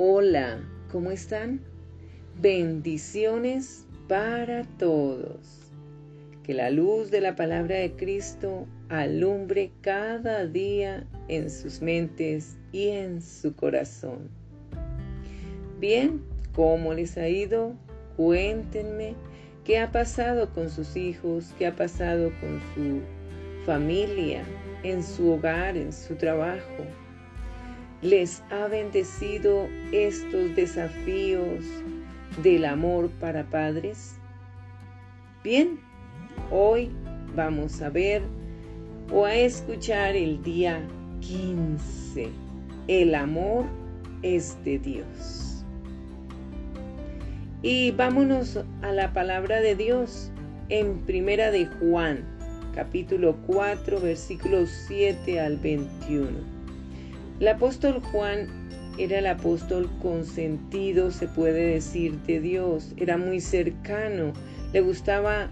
Hola, ¿cómo están? Bendiciones para todos. Que la luz de la palabra de Cristo alumbre cada día en sus mentes y en su corazón. Bien, ¿cómo les ha ido? Cuéntenme qué ha pasado con sus hijos, qué ha pasado con su familia, en su hogar, en su trabajo. ¿Les ha bendecido estos desafíos del amor para padres? Bien, hoy vamos a ver o a escuchar el día 15. El amor es de Dios. Y vámonos a la palabra de Dios en Primera de Juan, capítulo 4, versículos 7 al 21. El apóstol Juan era el apóstol consentido, se puede decir, de Dios. Era muy cercano, le gustaba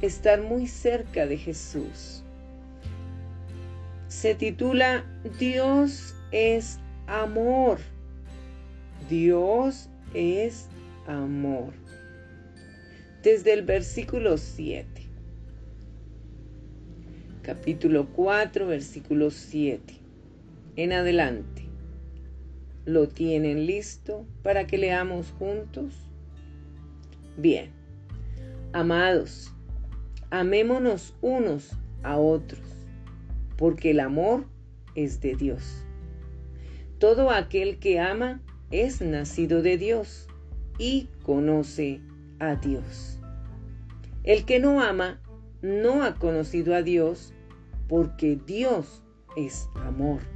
estar muy cerca de Jesús. Se titula Dios es amor. Dios es amor. Desde el versículo 7. Capítulo 4, versículo 7. En adelante. ¿Lo tienen listo para que leamos juntos? Bien. Amados, amémonos unos a otros, porque el amor es de Dios. Todo aquel que ama es nacido de Dios y conoce a Dios. El que no ama no ha conocido a Dios porque Dios es amor.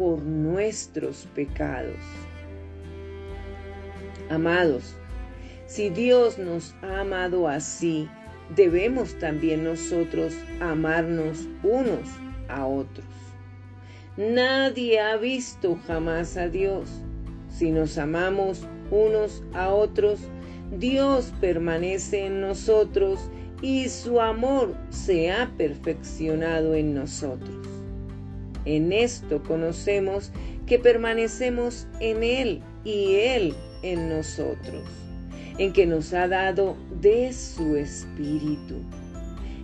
por nuestros pecados. Amados, si Dios nos ha amado así, debemos también nosotros amarnos unos a otros. Nadie ha visto jamás a Dios. Si nos amamos unos a otros, Dios permanece en nosotros y su amor se ha perfeccionado en nosotros. En esto conocemos que permanecemos en Él y Él en nosotros, en que nos ha dado de su Espíritu.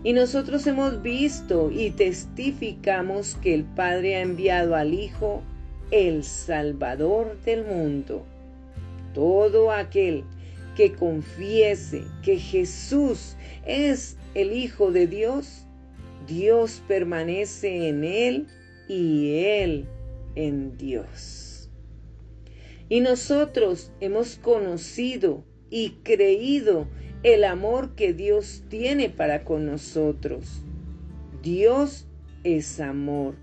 Y nosotros hemos visto y testificamos que el Padre ha enviado al Hijo, el Salvador del mundo. Todo aquel que confiese que Jesús es el Hijo de Dios, Dios permanece en Él y Él en Dios. Y nosotros hemos conocido y creído el amor que Dios tiene para con nosotros. Dios es amor.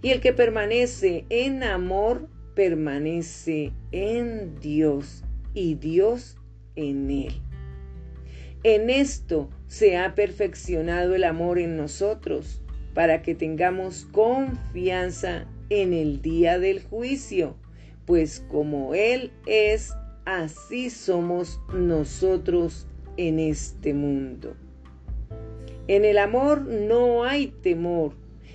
Y el que permanece en amor, permanece en Dios y Dios en él. En esto se ha perfeccionado el amor en nosotros, para que tengamos confianza en el día del juicio, pues como Él es, así somos nosotros en este mundo. En el amor no hay temor,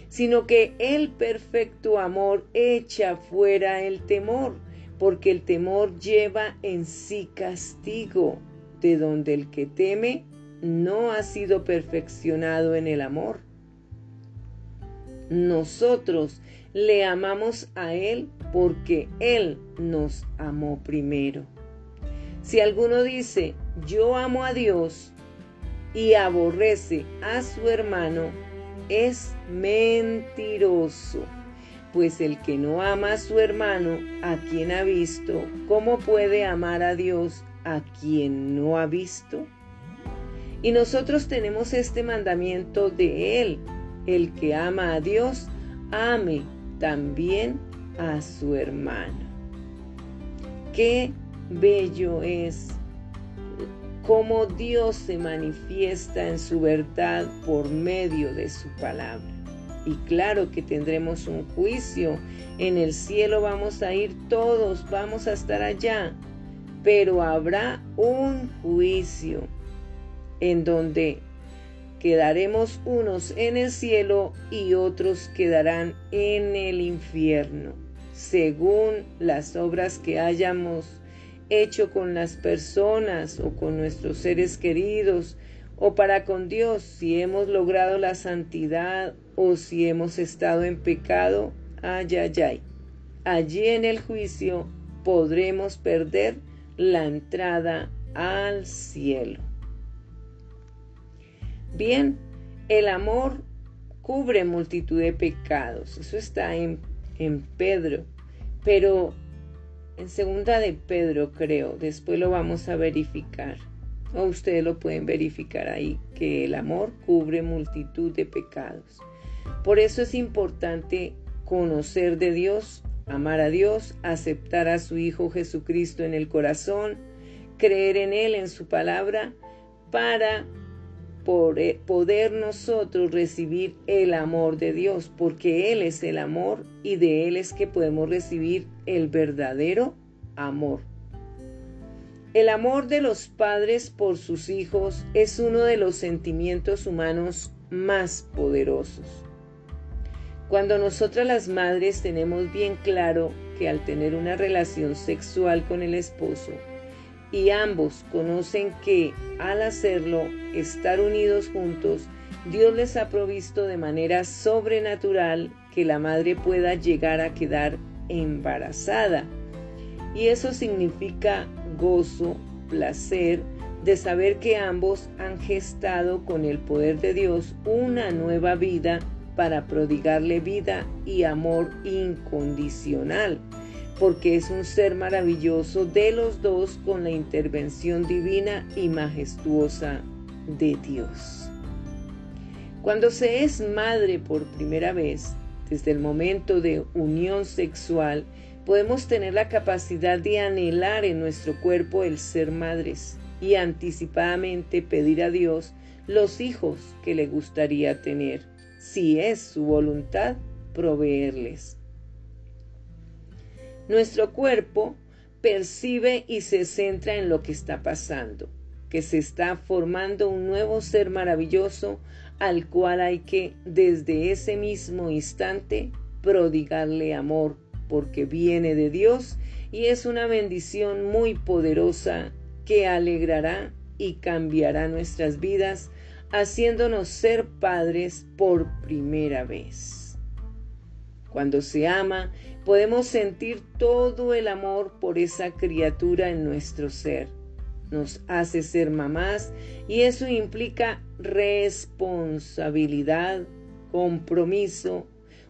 sino que el perfecto amor echa fuera el temor, porque el temor lleva en sí castigo, de donde el que teme no ha sido perfeccionado en el amor. Nosotros le amamos a Él porque Él nos amó primero. Si alguno dice, yo amo a Dios y aborrece a su hermano, es mentiroso. Pues el que no ama a su hermano, a quien ha visto, ¿cómo puede amar a Dios a quien no ha visto? Y nosotros tenemos este mandamiento de Él, el que ama a Dios, ame también a su hermano. Qué bello es cómo Dios se manifiesta en su verdad por medio de su palabra. Y claro que tendremos un juicio. En el cielo vamos a ir todos, vamos a estar allá. Pero habrá un juicio en donde quedaremos unos en el cielo y otros quedarán en el infierno, según las obras que hayamos hecho con las personas o con nuestros seres queridos o para con Dios, si hemos logrado la santidad o si hemos estado en pecado, ay, ay, ay. Allí en el juicio podremos perder la entrada al cielo. Bien, el amor cubre multitud de pecados. Eso está en, en Pedro. Pero en segunda de Pedro, creo, después lo vamos a verificar. O ustedes lo pueden verificar ahí, que el amor cubre multitud de pecados. Por eso es importante conocer de Dios, amar a Dios, aceptar a su Hijo Jesucristo en el corazón, creer en Él, en su palabra, para eh, poder nosotros recibir el amor de Dios, porque Él es el amor y de Él es que podemos recibir el verdadero amor. El amor de los padres por sus hijos es uno de los sentimientos humanos más poderosos. Cuando nosotras las madres tenemos bien claro que al tener una relación sexual con el esposo, y ambos conocen que al hacerlo, estar unidos juntos, Dios les ha provisto de manera sobrenatural que la madre pueda llegar a quedar embarazada. Y eso significa gozo, placer, de saber que ambos han gestado con el poder de Dios una nueva vida para prodigarle vida y amor incondicional porque es un ser maravilloso de los dos con la intervención divina y majestuosa de Dios. Cuando se es madre por primera vez, desde el momento de unión sexual, podemos tener la capacidad de anhelar en nuestro cuerpo el ser madres y anticipadamente pedir a Dios los hijos que le gustaría tener, si es su voluntad proveerles. Nuestro cuerpo percibe y se centra en lo que está pasando, que se está formando un nuevo ser maravilloso al cual hay que desde ese mismo instante prodigarle amor, porque viene de Dios y es una bendición muy poderosa que alegrará y cambiará nuestras vidas, haciéndonos ser padres por primera vez. Cuando se ama podemos sentir todo el amor por esa criatura en nuestro ser. Nos hace ser mamás y eso implica responsabilidad, compromiso,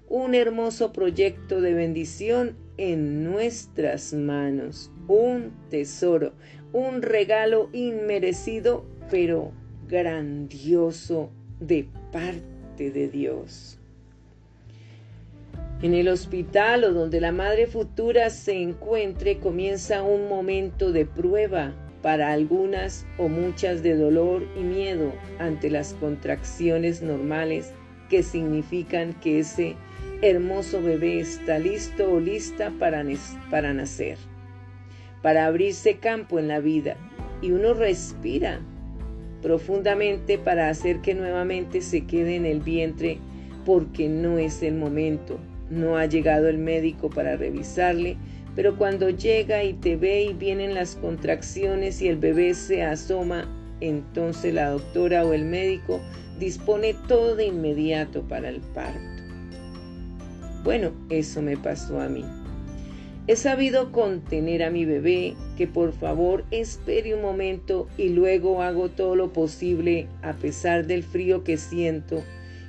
un hermoso proyecto de bendición en nuestras manos, un tesoro, un regalo inmerecido pero grandioso de parte de Dios. En el hospital o donde la madre futura se encuentre comienza un momento de prueba para algunas o muchas de dolor y miedo ante las contracciones normales que significan que ese hermoso bebé está listo o lista para, para nacer, para abrirse campo en la vida y uno respira profundamente para hacer que nuevamente se quede en el vientre porque no es el momento no ha llegado el médico para revisarle, pero cuando llega y te ve y vienen las contracciones y el bebé se asoma, entonces la doctora o el médico dispone todo de inmediato para el parto. Bueno, eso me pasó a mí. He sabido contener a mi bebé, que por favor espere un momento y luego hago todo lo posible a pesar del frío que siento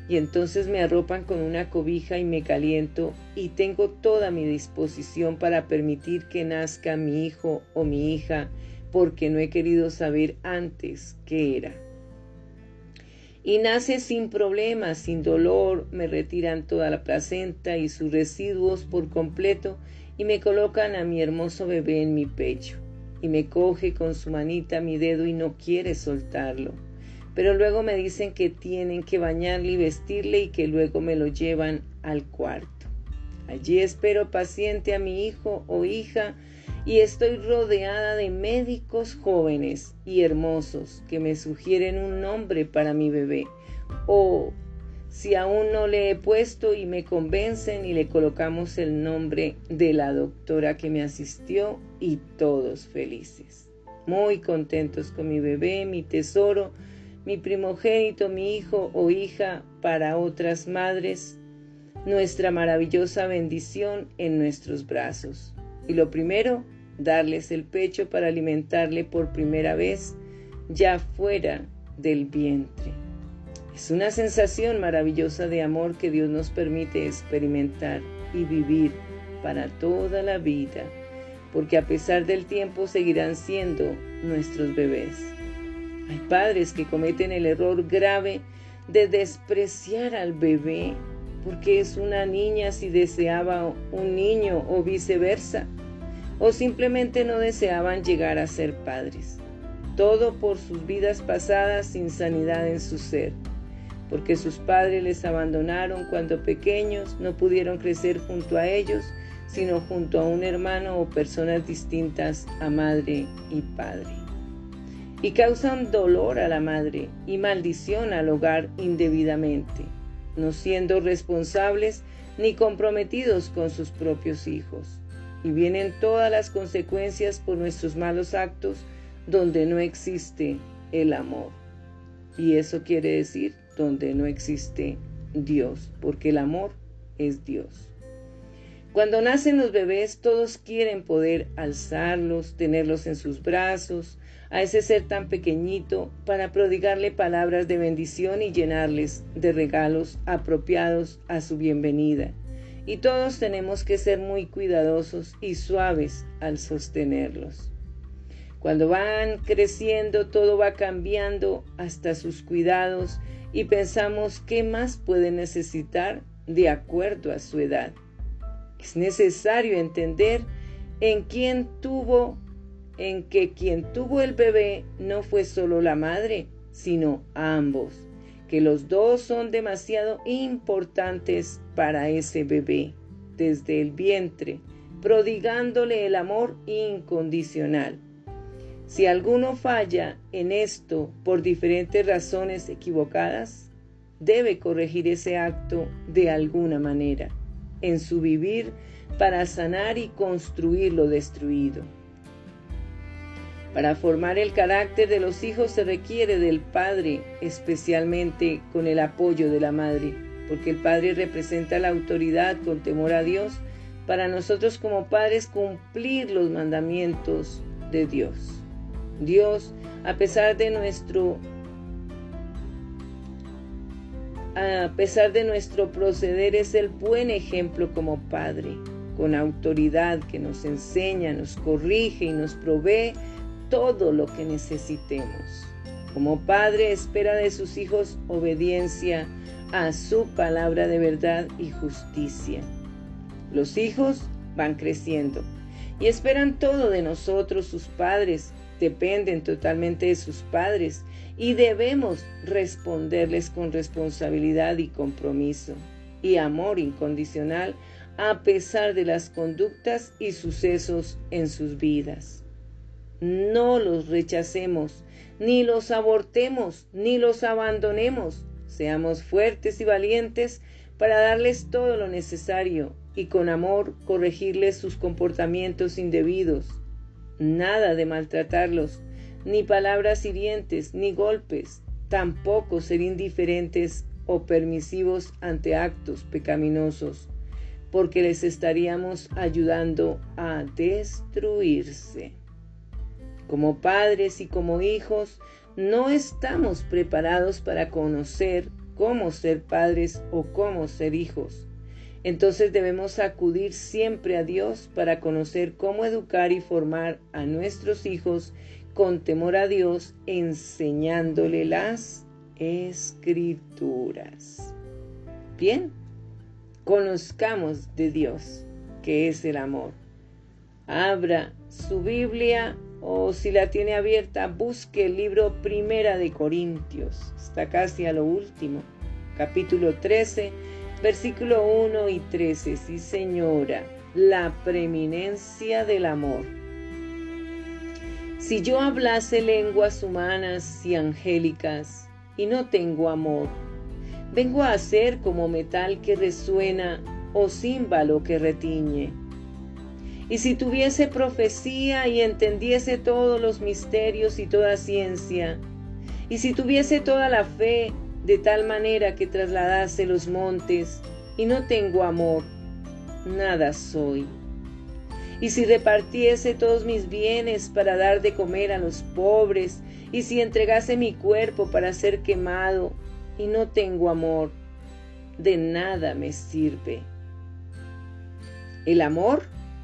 y entonces me arropan con una cobija y me caliento y tengo toda mi disposición para permitir que nazca mi hijo o mi hija porque no he querido saber antes qué era. Y nace sin problemas, sin dolor, me retiran toda la placenta y sus residuos por completo y me colocan a mi hermoso bebé en mi pecho y me coge con su manita mi dedo y no quiere soltarlo. Pero luego me dicen que tienen que bañarle y vestirle y que luego me lo llevan al cuarto. Allí espero paciente a mi hijo o hija y estoy rodeada de médicos jóvenes y hermosos que me sugieren un nombre para mi bebé. O si aún no le he puesto y me convencen y le colocamos el nombre de la doctora que me asistió y todos felices. Muy contentos con mi bebé, mi tesoro, mi primogénito, mi hijo o hija para otras madres nuestra maravillosa bendición en nuestros brazos. Y lo primero, darles el pecho para alimentarle por primera vez ya fuera del vientre. Es una sensación maravillosa de amor que Dios nos permite experimentar y vivir para toda la vida, porque a pesar del tiempo seguirán siendo nuestros bebés. Hay padres que cometen el error grave de despreciar al bebé porque es una niña si deseaba un niño o viceversa, o simplemente no deseaban llegar a ser padres. Todo por sus vidas pasadas sin sanidad en su ser, porque sus padres les abandonaron cuando pequeños, no pudieron crecer junto a ellos, sino junto a un hermano o personas distintas a madre y padre. Y causan dolor a la madre y maldición al hogar indebidamente no siendo responsables ni comprometidos con sus propios hijos. Y vienen todas las consecuencias por nuestros malos actos donde no existe el amor. Y eso quiere decir donde no existe Dios, porque el amor es Dios. Cuando nacen los bebés, todos quieren poder alzarlos, tenerlos en sus brazos, a ese ser tan pequeñito para prodigarle palabras de bendición y llenarles de regalos apropiados a su bienvenida. Y todos tenemos que ser muy cuidadosos y suaves al sostenerlos. Cuando van creciendo, todo va cambiando hasta sus cuidados y pensamos qué más puede necesitar de acuerdo a su edad. Es necesario entender en quién tuvo en que quien tuvo el bebé no fue solo la madre, sino ambos, que los dos son demasiado importantes para ese bebé, desde el vientre, prodigándole el amor incondicional. Si alguno falla en esto por diferentes razones equivocadas, debe corregir ese acto de alguna manera, en su vivir, para sanar y construir lo destruido. Para formar el carácter de los hijos se requiere del padre, especialmente con el apoyo de la madre, porque el padre representa la autoridad con temor a Dios para nosotros como padres cumplir los mandamientos de Dios. Dios, a pesar de nuestro a pesar de nuestro proceder es el buen ejemplo como padre, con autoridad que nos enseña, nos corrige y nos provee todo lo que necesitemos. Como padre espera de sus hijos obediencia a su palabra de verdad y justicia. Los hijos van creciendo y esperan todo de nosotros, sus padres, dependen totalmente de sus padres y debemos responderles con responsabilidad y compromiso y amor incondicional a pesar de las conductas y sucesos en sus vidas. No los rechacemos, ni los abortemos, ni los abandonemos. Seamos fuertes y valientes para darles todo lo necesario y con amor corregirles sus comportamientos indebidos. Nada de maltratarlos, ni palabras hirientes, ni golpes, tampoco ser indiferentes o permisivos ante actos pecaminosos, porque les estaríamos ayudando a destruirse. Como padres y como hijos, no estamos preparados para conocer cómo ser padres o cómo ser hijos. Entonces debemos acudir siempre a Dios para conocer cómo educar y formar a nuestros hijos con temor a Dios, enseñándole las escrituras. Bien, conozcamos de Dios, que es el amor Abra su Biblia o si la tiene abierta, busque el libro Primera de Corintios. Está casi a lo último. Capítulo 13, versículo 1 y 13. Sí, señora, la preeminencia del amor. Si yo hablase lenguas humanas y angélicas y no tengo amor, vengo a ser como metal que resuena o címbalo que retiñe. Y si tuviese profecía y entendiese todos los misterios y toda ciencia, y si tuviese toda la fe de tal manera que trasladase los montes, y no tengo amor, nada soy. Y si repartiese todos mis bienes para dar de comer a los pobres, y si entregase mi cuerpo para ser quemado, y no tengo amor, de nada me sirve. El amor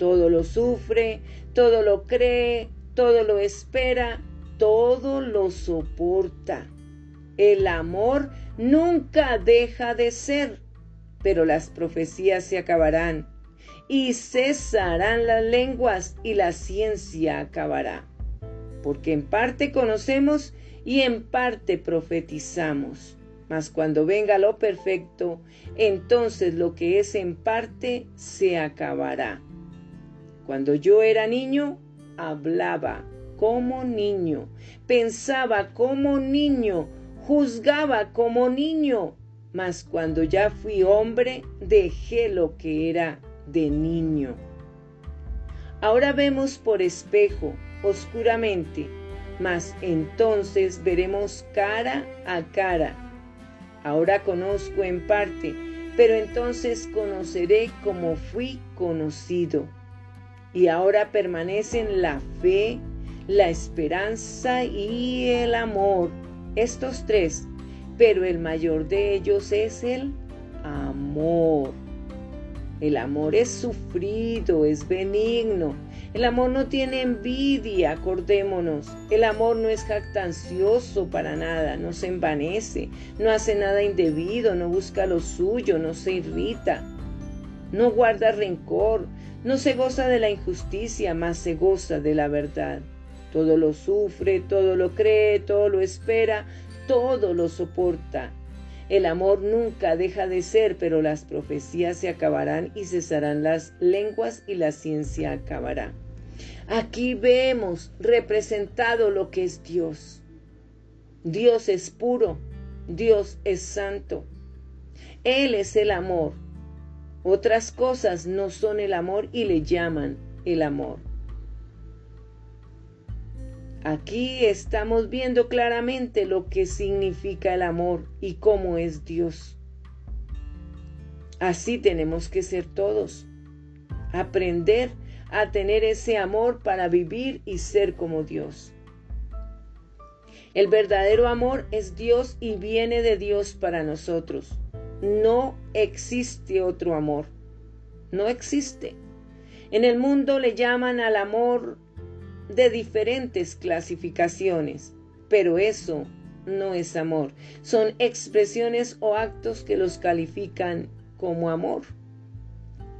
todo lo sufre, todo lo cree, todo lo espera, todo lo soporta. El amor nunca deja de ser, pero las profecías se acabarán y cesarán las lenguas y la ciencia acabará. Porque en parte conocemos y en parte profetizamos. Mas cuando venga lo perfecto, entonces lo que es en parte se acabará. Cuando yo era niño, hablaba como niño, pensaba como niño, juzgaba como niño, mas cuando ya fui hombre, dejé lo que era de niño. Ahora vemos por espejo, oscuramente, mas entonces veremos cara a cara. Ahora conozco en parte, pero entonces conoceré como fui conocido y ahora permanecen la fe, la esperanza y el amor. Estos tres, pero el mayor de ellos es el amor. El amor es sufrido, es benigno. El amor no tiene envidia, acordémonos. El amor no es jactancioso para nada, no se envanece, no hace nada indebido, no busca lo suyo, no se irrita, no guarda rencor, no se goza de la injusticia, mas se goza de la verdad. Todo lo sufre, todo lo cree, todo lo espera, todo lo soporta. El amor nunca deja de ser, pero las profecías se acabarán y cesarán las lenguas y la ciencia acabará. Aquí vemos representado lo que es Dios. Dios es puro, Dios es santo. Él es el amor, otras cosas no son el amor y le llaman el amor. Aquí estamos viendo claramente lo que significa el amor y cómo es Dios. Así tenemos que ser todos. Aprender a tener ese amor para vivir y ser como Dios. El verdadero amor es Dios y viene de Dios para nosotros. No existe otro amor. No existe. En el mundo le llaman al amor de diferentes clasificaciones, pero eso no es amor. Son expresiones o actos que los califican como amor.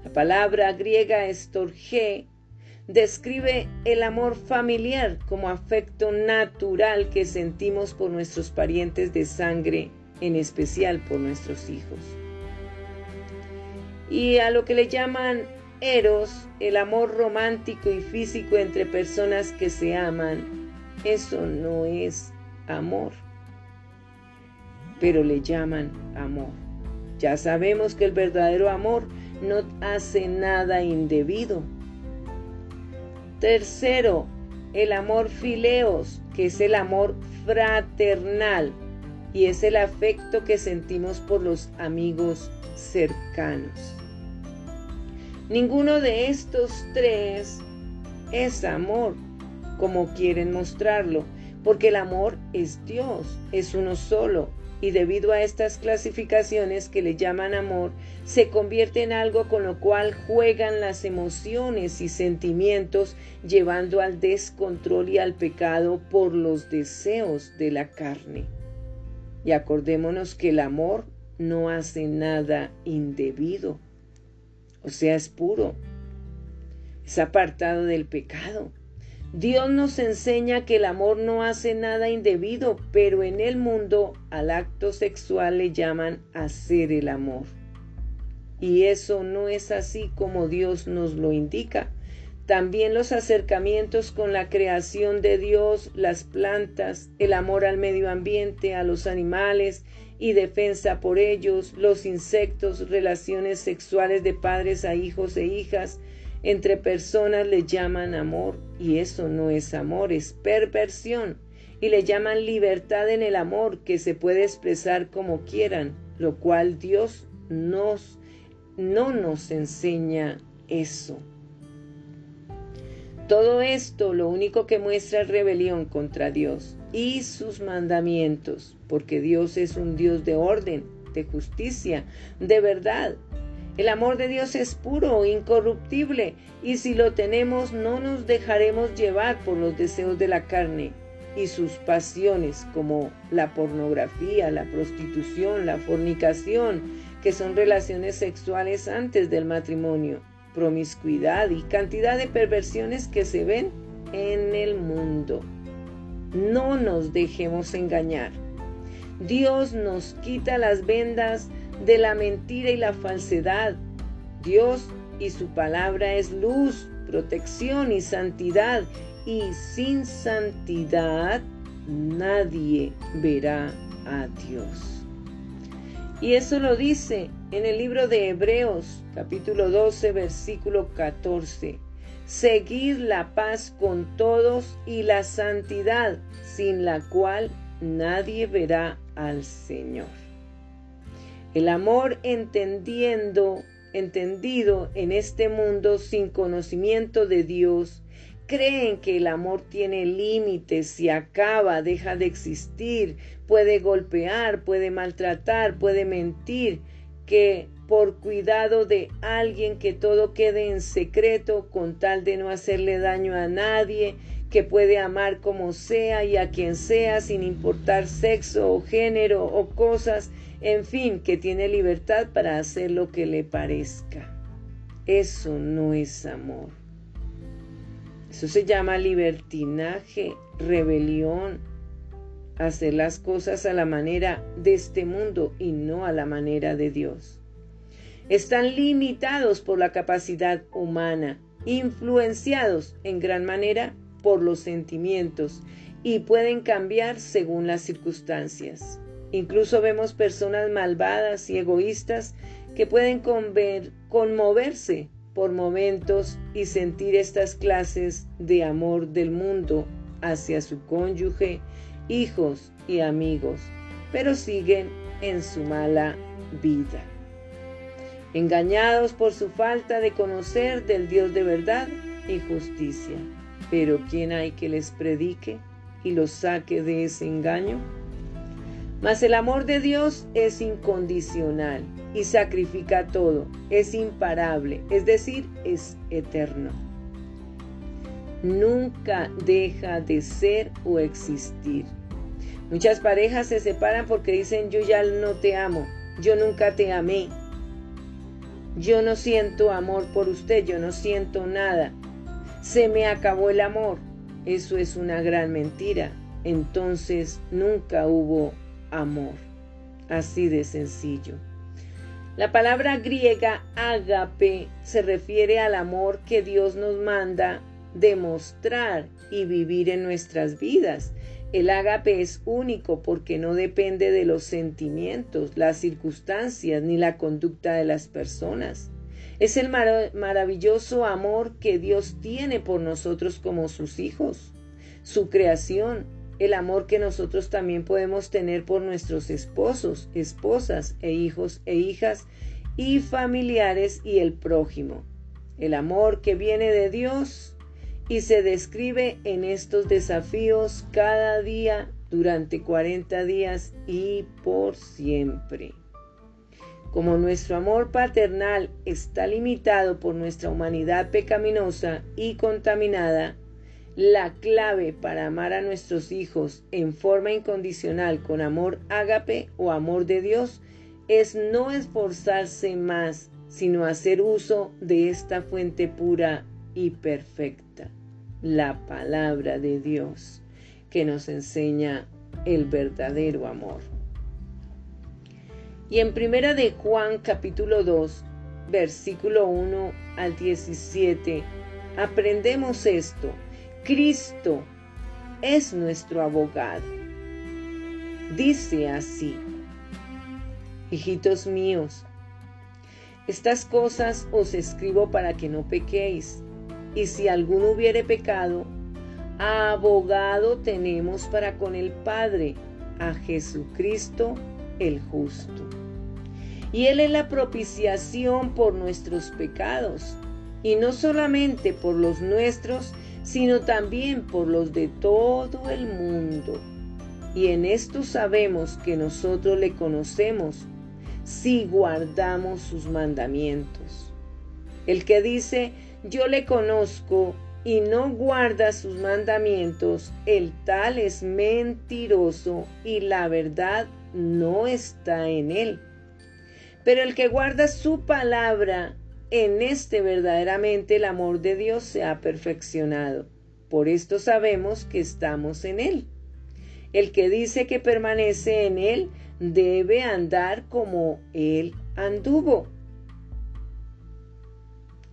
La palabra griega estorge describe el amor familiar como afecto natural que sentimos por nuestros parientes de sangre en especial por nuestros hijos. Y a lo que le llaman eros, el amor romántico y físico entre personas que se aman, eso no es amor, pero le llaman amor. Ya sabemos que el verdadero amor no hace nada indebido. Tercero, el amor fileos, que es el amor fraternal y es el afecto que sentimos por los amigos cercanos. Ninguno de estos tres es amor, como quieren mostrarlo, porque el amor es Dios, es uno solo, y debido a estas clasificaciones que le llaman amor, se convierte en algo con lo cual juegan las emociones y sentimientos, llevando al descontrol y al pecado por los deseos de la carne. Y acordémonos que el amor no hace nada indebido, o sea, es puro, es apartado del pecado. Dios nos enseña que el amor no hace nada indebido, pero en el mundo al acto sexual le llaman hacer el amor. Y eso no es así como Dios nos lo indica. También los acercamientos con la creación de Dios, las plantas, el amor al medio ambiente, a los animales y defensa por ellos, los insectos, relaciones sexuales de padres a hijos e hijas, entre personas le llaman amor y eso no es amor, es perversión. Y le llaman libertad en el amor que se puede expresar como quieran, lo cual Dios nos, no nos enseña eso. Todo esto lo único que muestra es rebelión contra Dios y sus mandamientos, porque Dios es un Dios de orden, de justicia, de verdad, el amor de Dios es puro, incorruptible, y si lo tenemos no nos dejaremos llevar por los deseos de la carne y sus pasiones como la pornografía, la prostitución, la fornicación, que son relaciones sexuales antes del matrimonio, promiscuidad y cantidad de perversiones que se ven en el mundo. No nos dejemos engañar. Dios nos quita las vendas de la mentira y la falsedad. Dios y su palabra es luz, protección y santidad. Y sin santidad nadie verá a Dios. Y eso lo dice en el libro de Hebreos capítulo 12 versículo 14. Seguir la paz con todos y la santidad, sin la cual nadie verá al Señor. El amor entendiendo, entendido en este mundo sin conocimiento de Dios, creen que el amor tiene límites, si acaba, deja de existir, puede golpear, puede maltratar, puede mentir, que por cuidado de alguien que todo quede en secreto con tal de no hacerle daño a nadie, que puede amar como sea y a quien sea sin importar sexo o género o cosas en fin, que tiene libertad para hacer lo que le parezca. Eso no es amor. Eso se llama libertinaje, rebelión, hacer las cosas a la manera de este mundo y no a la manera de Dios. Están limitados por la capacidad humana, influenciados en gran manera por los sentimientos y pueden cambiar según las circunstancias. Incluso vemos personas malvadas y egoístas que pueden conmoverse por momentos y sentir estas clases de amor del mundo hacia su cónyuge, hijos y amigos, pero siguen en su mala vida. Engañados por su falta de conocer del Dios de verdad y justicia. Pero ¿quién hay que les predique y los saque de ese engaño? Mas el amor de Dios es incondicional y sacrifica todo, es imparable, es decir, es eterno. Nunca deja de ser o existir. Muchas parejas se separan porque dicen yo ya no te amo, yo nunca te amé, yo no siento amor por usted, yo no siento nada, se me acabó el amor. Eso es una gran mentira. Entonces nunca hubo amor. Así de sencillo. La palabra griega ágape se refiere al amor que Dios nos manda demostrar y vivir en nuestras vidas. El ágape es único porque no depende de los sentimientos, las circunstancias ni la conducta de las personas. Es el maravilloso amor que Dios tiene por nosotros como sus hijos, su creación, el amor que nosotros también podemos tener por nuestros esposos, esposas e hijos e hijas y familiares y el prójimo. El amor que viene de Dios y se describe en estos desafíos cada día durante 40 días y por siempre. Como nuestro amor paternal está limitado por nuestra humanidad pecaminosa y contaminada, la clave para amar a nuestros hijos en forma incondicional con amor ágape o amor de Dios es no esforzarse más, sino hacer uso de esta fuente pura y perfecta, la palabra de Dios, que nos enseña el verdadero amor. Y en primera de Juan capítulo 2, versículo 1 al 17, aprendemos esto. Cristo es nuestro abogado. Dice así, hijitos míos, estas cosas os escribo para que no pequéis, y si alguno hubiere pecado, abogado tenemos para con el Padre, a Jesucristo el justo y Él es la propiciación por nuestros pecados, y no solamente por los nuestros, sino también por los de todo el mundo. Y en esto sabemos que nosotros le conocemos si guardamos sus mandamientos. El que dice, yo le conozco y no guarda sus mandamientos, el tal es mentiroso y la verdad no está en él. Pero el que guarda su palabra, en este verdaderamente el amor de Dios se ha perfeccionado. Por esto sabemos que estamos en Él. El que dice que permanece en Él debe andar como Él anduvo.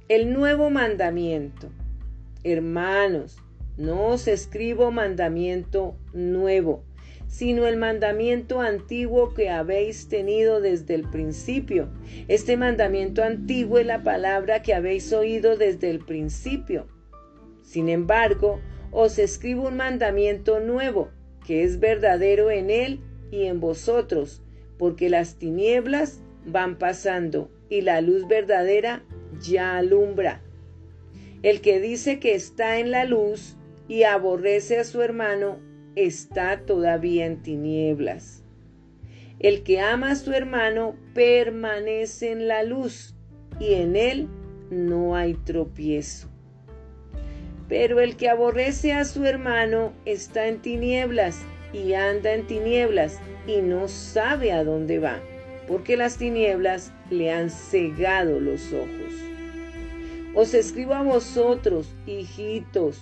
El nuevo mandamiento. Hermanos, no os escribo mandamiento nuevo, sino el mandamiento antiguo que habéis tenido desde el principio. Este mandamiento antiguo es la palabra que habéis oído desde el principio. Sin embargo, os escribo un mandamiento nuevo, que es verdadero en él y en vosotros, porque las tinieblas van pasando y la luz verdadera ya alumbra. El que dice que está en la luz y aborrece a su hermano está todavía en tinieblas. El que ama a su hermano permanece en la luz y en él no hay tropiezo. Pero el que aborrece a su hermano está en tinieblas y anda en tinieblas y no sabe a dónde va, porque las tinieblas le han cegado los ojos. Os escribo a vosotros, hijitos,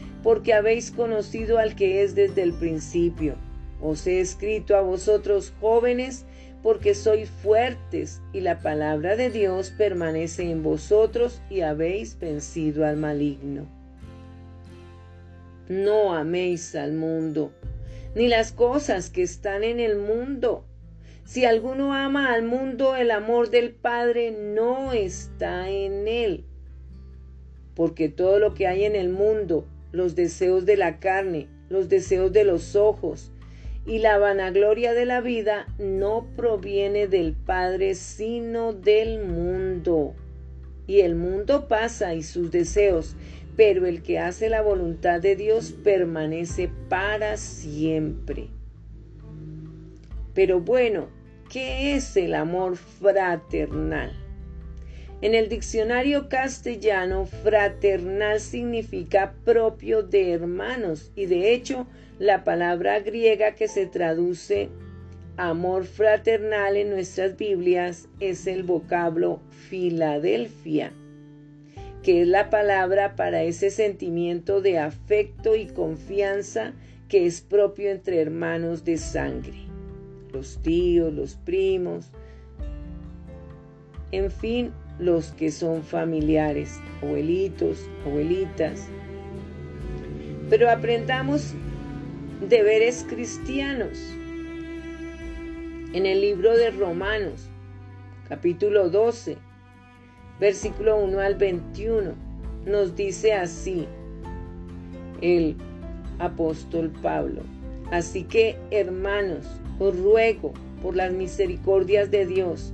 porque habéis conocido al que es desde el principio. Os he escrito a vosotros jóvenes, porque sois fuertes y la palabra de Dios permanece en vosotros y habéis vencido al maligno. No améis al mundo, ni las cosas que están en el mundo. Si alguno ama al mundo, el amor del Padre no está en él. Porque todo lo que hay en el mundo, los deseos de la carne, los deseos de los ojos y la vanagloria de la vida no proviene del Padre, sino del mundo. Y el mundo pasa y sus deseos, pero el que hace la voluntad de Dios permanece para siempre. Pero bueno, ¿qué es el amor fraternal? En el diccionario castellano, fraternal significa propio de hermanos y de hecho la palabra griega que se traduce amor fraternal en nuestras Biblias es el vocablo Filadelfia, que es la palabra para ese sentimiento de afecto y confianza que es propio entre hermanos de sangre, los tíos, los primos, en fin, los que son familiares, abuelitos, abuelitas. Pero aprendamos deberes cristianos. En el libro de Romanos, capítulo 12, versículo 1 al 21, nos dice así el apóstol Pablo. Así que, hermanos, os ruego por las misericordias de Dios,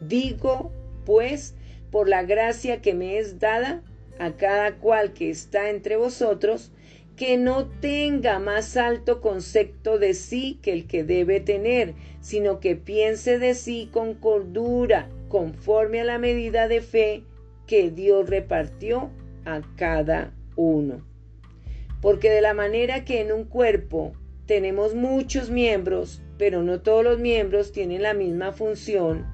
Digo, pues, por la gracia que me es dada a cada cual que está entre vosotros, que no tenga más alto concepto de sí que el que debe tener, sino que piense de sí con cordura, conforme a la medida de fe que Dios repartió a cada uno. Porque de la manera que en un cuerpo tenemos muchos miembros, pero no todos los miembros tienen la misma función,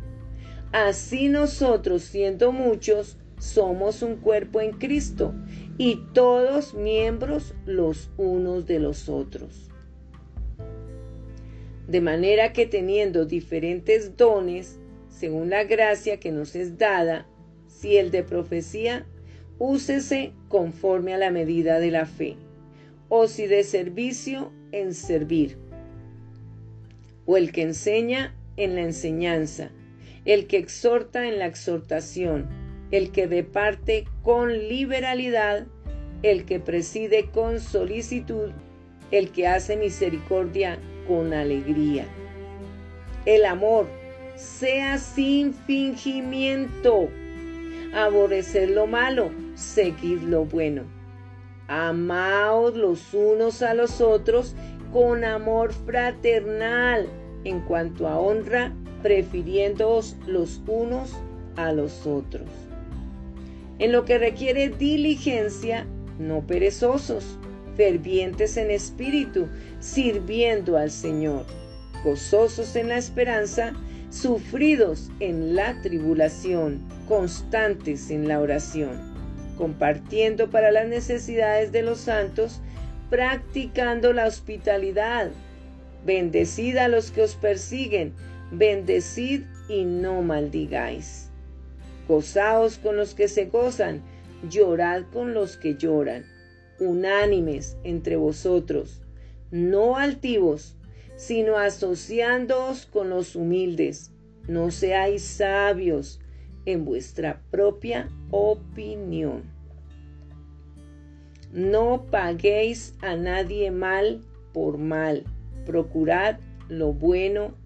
Así nosotros, siendo muchos, somos un cuerpo en Cristo y todos miembros los unos de los otros. De manera que teniendo diferentes dones, según la gracia que nos es dada, si el de profecía, úsese conforme a la medida de la fe, o si de servicio, en servir, o el que enseña en la enseñanza, el que exhorta en la exhortación, el que departe con liberalidad, el que preside con solicitud, el que hace misericordia con alegría. El amor sea sin fingimiento. Aborrecer lo malo, seguir lo bueno. Amaos los unos a los otros con amor fraternal en cuanto a honra prefiriéndoos los unos a los otros. En lo que requiere diligencia, no perezosos, fervientes en espíritu, sirviendo al Señor, gozosos en la esperanza, sufridos en la tribulación, constantes en la oración, compartiendo para las necesidades de los santos, practicando la hospitalidad. Bendecid a los que os persiguen, bendecid y no maldigáis. Gozaos con los que se gozan, llorad con los que lloran, unánimes entre vosotros, no altivos, sino asociándoos con los humildes. No seáis sabios en vuestra propia opinión. No paguéis a nadie mal por mal. Procurad lo bueno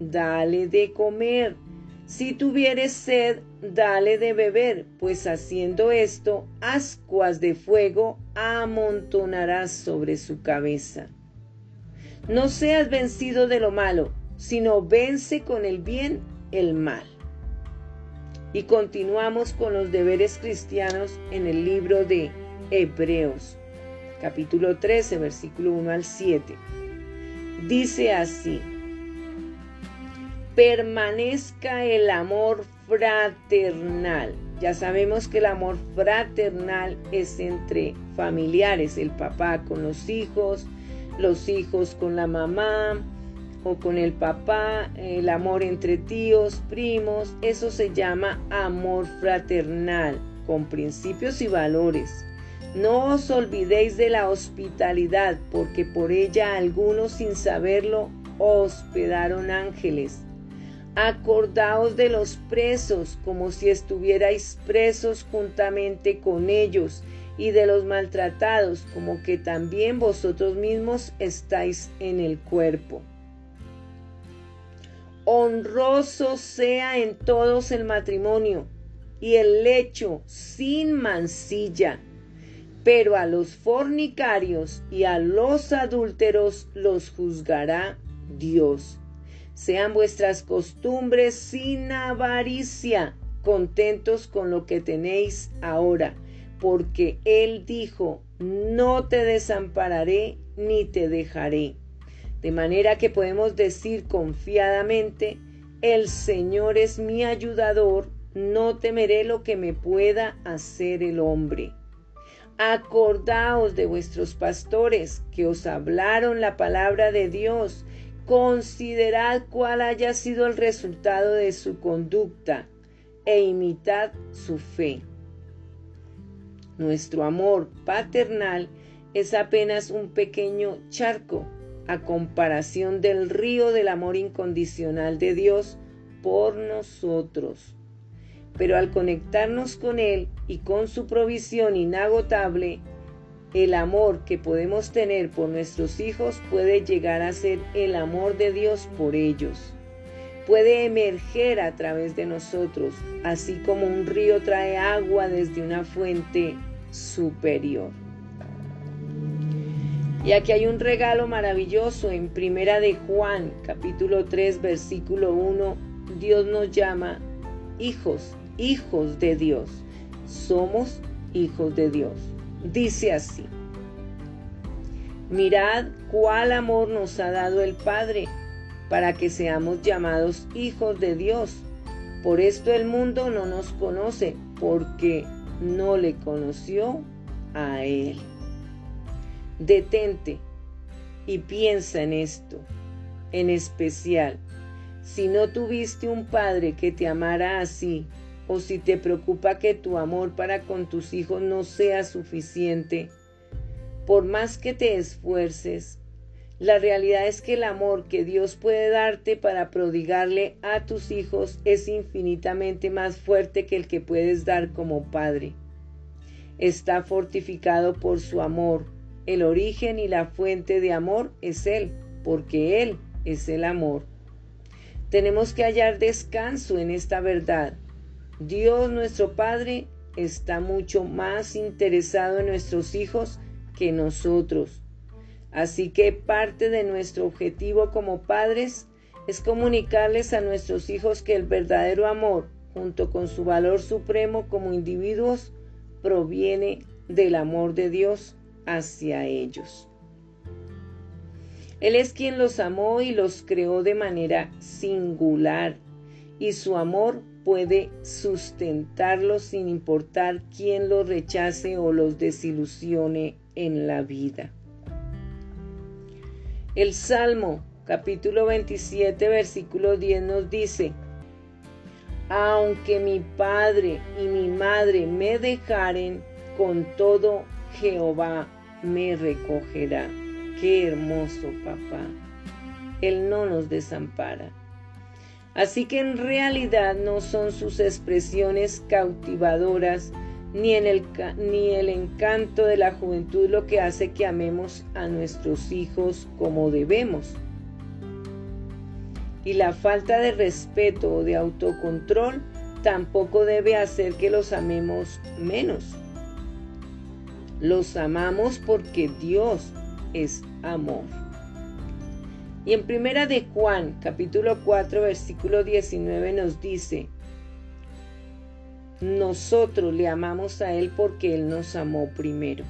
dale de comer. Si tuvieres sed, dale de beber, pues haciendo esto, ascuas de fuego amontonarás sobre su cabeza. No seas vencido de lo malo, sino vence con el bien el mal. Y continuamos con los deberes cristianos en el libro de Hebreos, capítulo 13, versículo 1 al 7. Dice así, permanezca el amor fraternal. Ya sabemos que el amor fraternal es entre familiares, el papá con los hijos, los hijos con la mamá o con el papá, el amor entre tíos, primos, eso se llama amor fraternal, con principios y valores. No os olvidéis de la hospitalidad, porque por ella algunos sin saberlo hospedaron ángeles. Acordaos de los presos como si estuvierais presos juntamente con ellos y de los maltratados, como que también vosotros mismos estáis en el cuerpo. Honroso sea en todos el matrimonio y el lecho sin mancilla, pero a los fornicarios y a los adúlteros los juzgará Dios. Sean vuestras costumbres sin avaricia, contentos con lo que tenéis ahora, porque Él dijo, no te desampararé ni te dejaré. De manera que podemos decir confiadamente, el Señor es mi ayudador, no temeré lo que me pueda hacer el hombre. Acordaos de vuestros pastores que os hablaron la palabra de Dios. Considerad cuál haya sido el resultado de su conducta e imitad su fe. Nuestro amor paternal es apenas un pequeño charco a comparación del río del amor incondicional de Dios por nosotros pero al conectarnos con Él y con su provisión inagotable, el amor que podemos tener por nuestros hijos puede llegar a ser el amor de Dios por ellos. Puede emerger a través de nosotros, así como un río trae agua desde una fuente superior. Y aquí hay un regalo maravilloso en Primera de Juan, capítulo 3, versículo 1. Dios nos llama hijos hijos de Dios. Somos hijos de Dios. Dice así. Mirad cuál amor nos ha dado el Padre para que seamos llamados hijos de Dios. Por esto el mundo no nos conoce porque no le conoció a Él. Detente y piensa en esto, en especial, si no tuviste un Padre que te amara así, o si te preocupa que tu amor para con tus hijos no sea suficiente, por más que te esfuerces, la realidad es que el amor que Dios puede darte para prodigarle a tus hijos es infinitamente más fuerte que el que puedes dar como padre. Está fortificado por su amor. El origen y la fuente de amor es Él, porque Él es el amor. Tenemos que hallar descanso en esta verdad Dios nuestro Padre está mucho más interesado en nuestros hijos que nosotros. Así que parte de nuestro objetivo como padres es comunicarles a nuestros hijos que el verdadero amor, junto con su valor supremo como individuos, proviene del amor de Dios hacia ellos. Él es quien los amó y los creó de manera singular, y su amor puede sustentarlos sin importar quién los rechace o los desilusione en la vida. El Salmo capítulo 27 versículo 10 nos dice, aunque mi padre y mi madre me dejaren, con todo Jehová me recogerá. Qué hermoso papá. Él no nos desampara. Así que en realidad no son sus expresiones cautivadoras ni, ni el encanto de la juventud lo que hace que amemos a nuestros hijos como debemos. Y la falta de respeto o de autocontrol tampoco debe hacer que los amemos menos. Los amamos porque Dios es amor. Y en primera de Juan, capítulo 4, versículo 19 nos dice, nosotros le amamos a Él porque Él nos amó primero.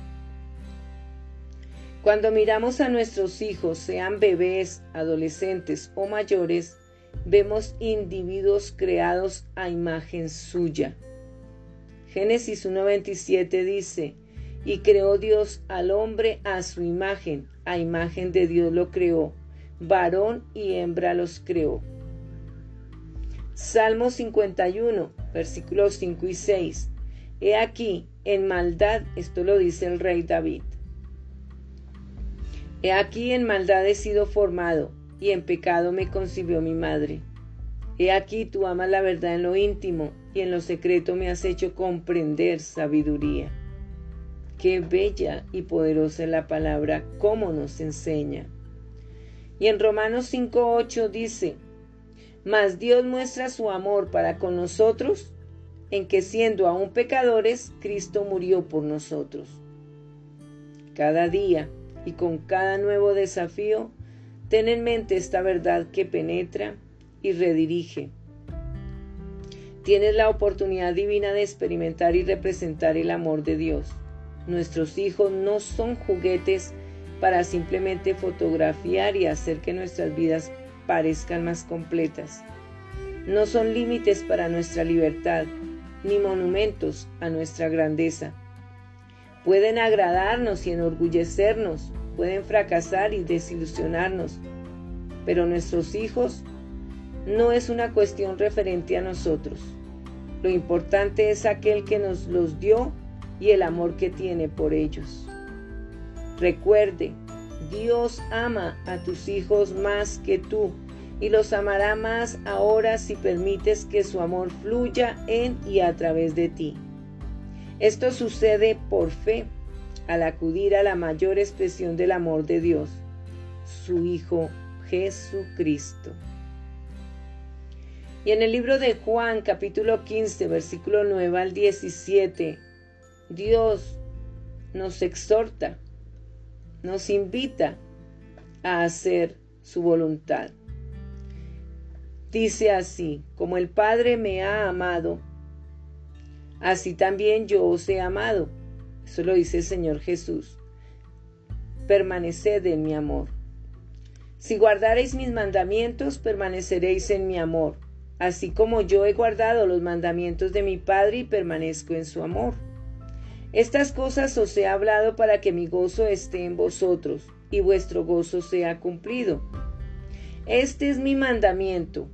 Cuando miramos a nuestros hijos, sean bebés, adolescentes o mayores, vemos individuos creados a imagen suya. Génesis 1.27 dice, y creó Dios al hombre a su imagen, a imagen de Dios lo creó, varón y hembra los creó. Salmo 51, versículos 5 y 6. He aquí, en maldad, esto lo dice el rey David. He aquí en maldad he sido formado, y en pecado me concibió mi madre. He aquí tú amas la verdad en lo íntimo, y en lo secreto me has hecho comprender sabiduría. Qué bella y poderosa es la palabra, cómo nos enseña. Y en Romanos 5.8 dice, Mas Dios muestra su amor para con nosotros en que siendo aún pecadores, Cristo murió por nosotros. Cada día y con cada nuevo desafío, ten en mente esta verdad que penetra y redirige. Tienes la oportunidad divina de experimentar y representar el amor de Dios. Nuestros hijos no son juguetes para simplemente fotografiar y hacer que nuestras vidas parezcan más completas. No son límites para nuestra libertad, ni monumentos a nuestra grandeza. Pueden agradarnos y enorgullecernos, pueden fracasar y desilusionarnos, pero nuestros hijos no es una cuestión referente a nosotros. Lo importante es aquel que nos los dio y el amor que tiene por ellos. Recuerde, Dios ama a tus hijos más que tú y los amará más ahora si permites que su amor fluya en y a través de ti. Esto sucede por fe, al acudir a la mayor expresión del amor de Dios, su Hijo Jesucristo. Y en el libro de Juan capítulo 15 versículo 9 al 17, Dios nos exhorta, nos invita a hacer su voluntad. Dice así, como el Padre me ha amado, así también yo os he amado. Eso lo dice el Señor Jesús. Permaneced en mi amor. Si guardareis mis mandamientos, permaneceréis en mi amor, así como yo he guardado los mandamientos de mi Padre y permanezco en su amor. Estas cosas os he hablado para que mi gozo esté en vosotros y vuestro gozo sea cumplido. Este es mi mandamiento,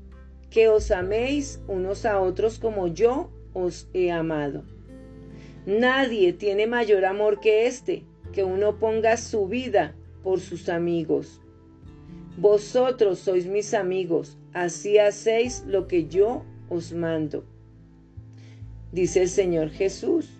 que os améis unos a otros como yo os he amado. Nadie tiene mayor amor que este, que uno ponga su vida por sus amigos. Vosotros sois mis amigos, así hacéis lo que yo os mando. Dice el Señor Jesús,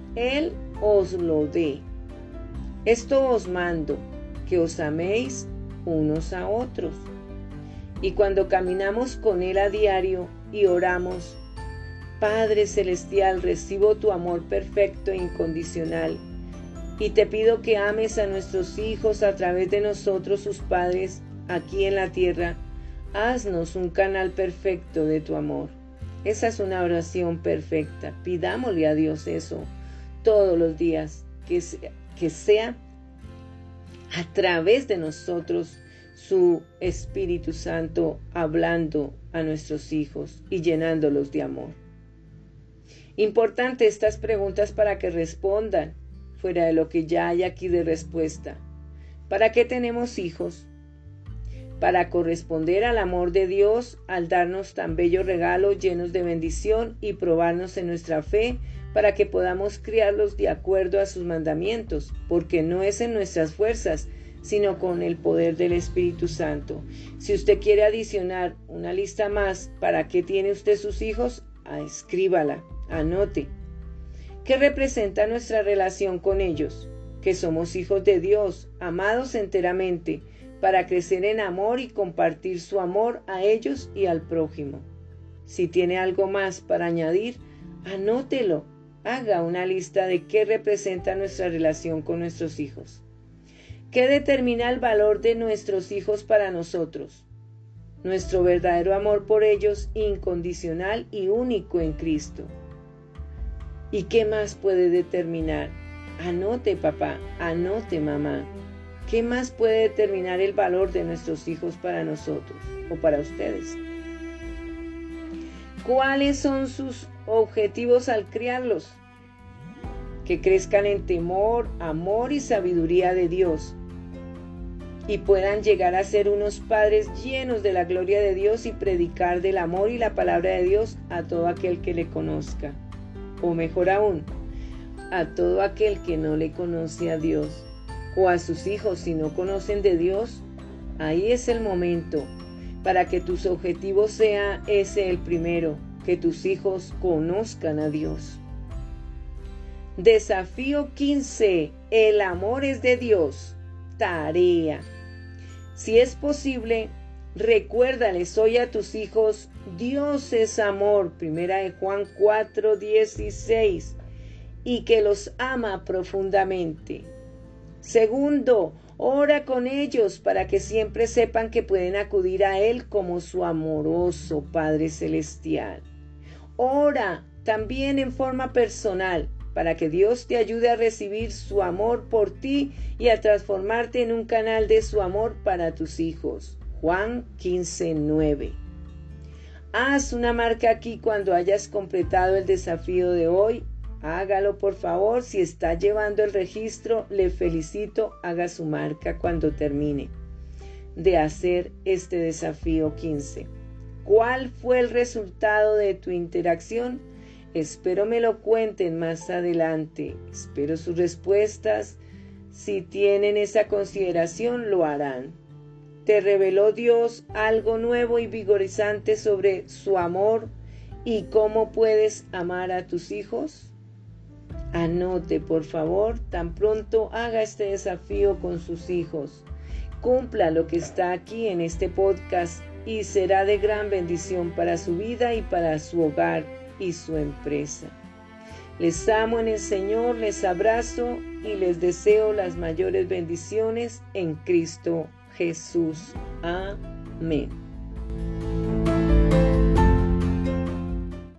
Él os lo dé. Esto os mando que os améis unos a otros. Y cuando caminamos con Él a diario y oramos, Padre Celestial, recibo tu amor perfecto e incondicional y te pido que ames a nuestros hijos a través de nosotros, sus padres, aquí en la tierra. Haznos un canal perfecto de tu amor. Esa es una oración perfecta. Pidámosle a Dios eso todos los días, que sea, a través de nosotros su Espíritu Santo hablando a nuestros hijos y llenándolos de amor. Importante estas preguntas para que respondan fuera de lo que ya hay aquí de respuesta. ¿Para qué tenemos hijos? Para corresponder al amor de Dios al darnos tan bello regalo llenos de bendición y probarnos en nuestra fe para que podamos criarlos de acuerdo a sus mandamientos, porque no es en nuestras fuerzas, sino con el poder del Espíritu Santo. Si usted quiere adicionar una lista más para qué tiene usted sus hijos, ah, escríbala, anote. ¿Qué representa nuestra relación con ellos? Que somos hijos de Dios, amados enteramente, para crecer en amor y compartir su amor a ellos y al prójimo. Si tiene algo más para añadir, anótelo haga una lista de qué representa nuestra relación con nuestros hijos. ¿Qué determina el valor de nuestros hijos para nosotros? Nuestro verdadero amor por ellos incondicional y único en Cristo. ¿Y qué más puede determinar? Anote papá, anote mamá. ¿Qué más puede determinar el valor de nuestros hijos para nosotros o para ustedes? ¿Cuáles son sus objetivos al criarlos? que crezcan en temor, amor y sabiduría de Dios y puedan llegar a ser unos padres llenos de la gloria de Dios y predicar del amor y la palabra de Dios a todo aquel que le conozca. O mejor aún, a todo aquel que no le conoce a Dios. O a sus hijos si no conocen de Dios. Ahí es el momento para que tus objetivos sea ese el primero, que tus hijos conozcan a Dios. Desafío 15. El amor es de Dios. Tarea. Si es posible, recuérdales hoy a tus hijos, Dios es amor, primera de Juan 4, 16, y que los ama profundamente. Segundo, ora con ellos para que siempre sepan que pueden acudir a Él como su amoroso Padre Celestial. Ora también en forma personal para que Dios te ayude a recibir su amor por ti y a transformarte en un canal de su amor para tus hijos. Juan 15:9. Haz una marca aquí cuando hayas completado el desafío de hoy. Hágalo por favor. Si está llevando el registro, le felicito. Haga su marca cuando termine de hacer este desafío 15. ¿Cuál fue el resultado de tu interacción? Espero me lo cuenten más adelante. Espero sus respuestas. Si tienen esa consideración, lo harán. ¿Te reveló Dios algo nuevo y vigorizante sobre su amor y cómo puedes amar a tus hijos? Anote, por favor, tan pronto haga este desafío con sus hijos. Cumpla lo que está aquí en este podcast y será de gran bendición para su vida y para su hogar y su empresa. Les amo en el Señor, les abrazo y les deseo las mayores bendiciones en Cristo Jesús. Amén.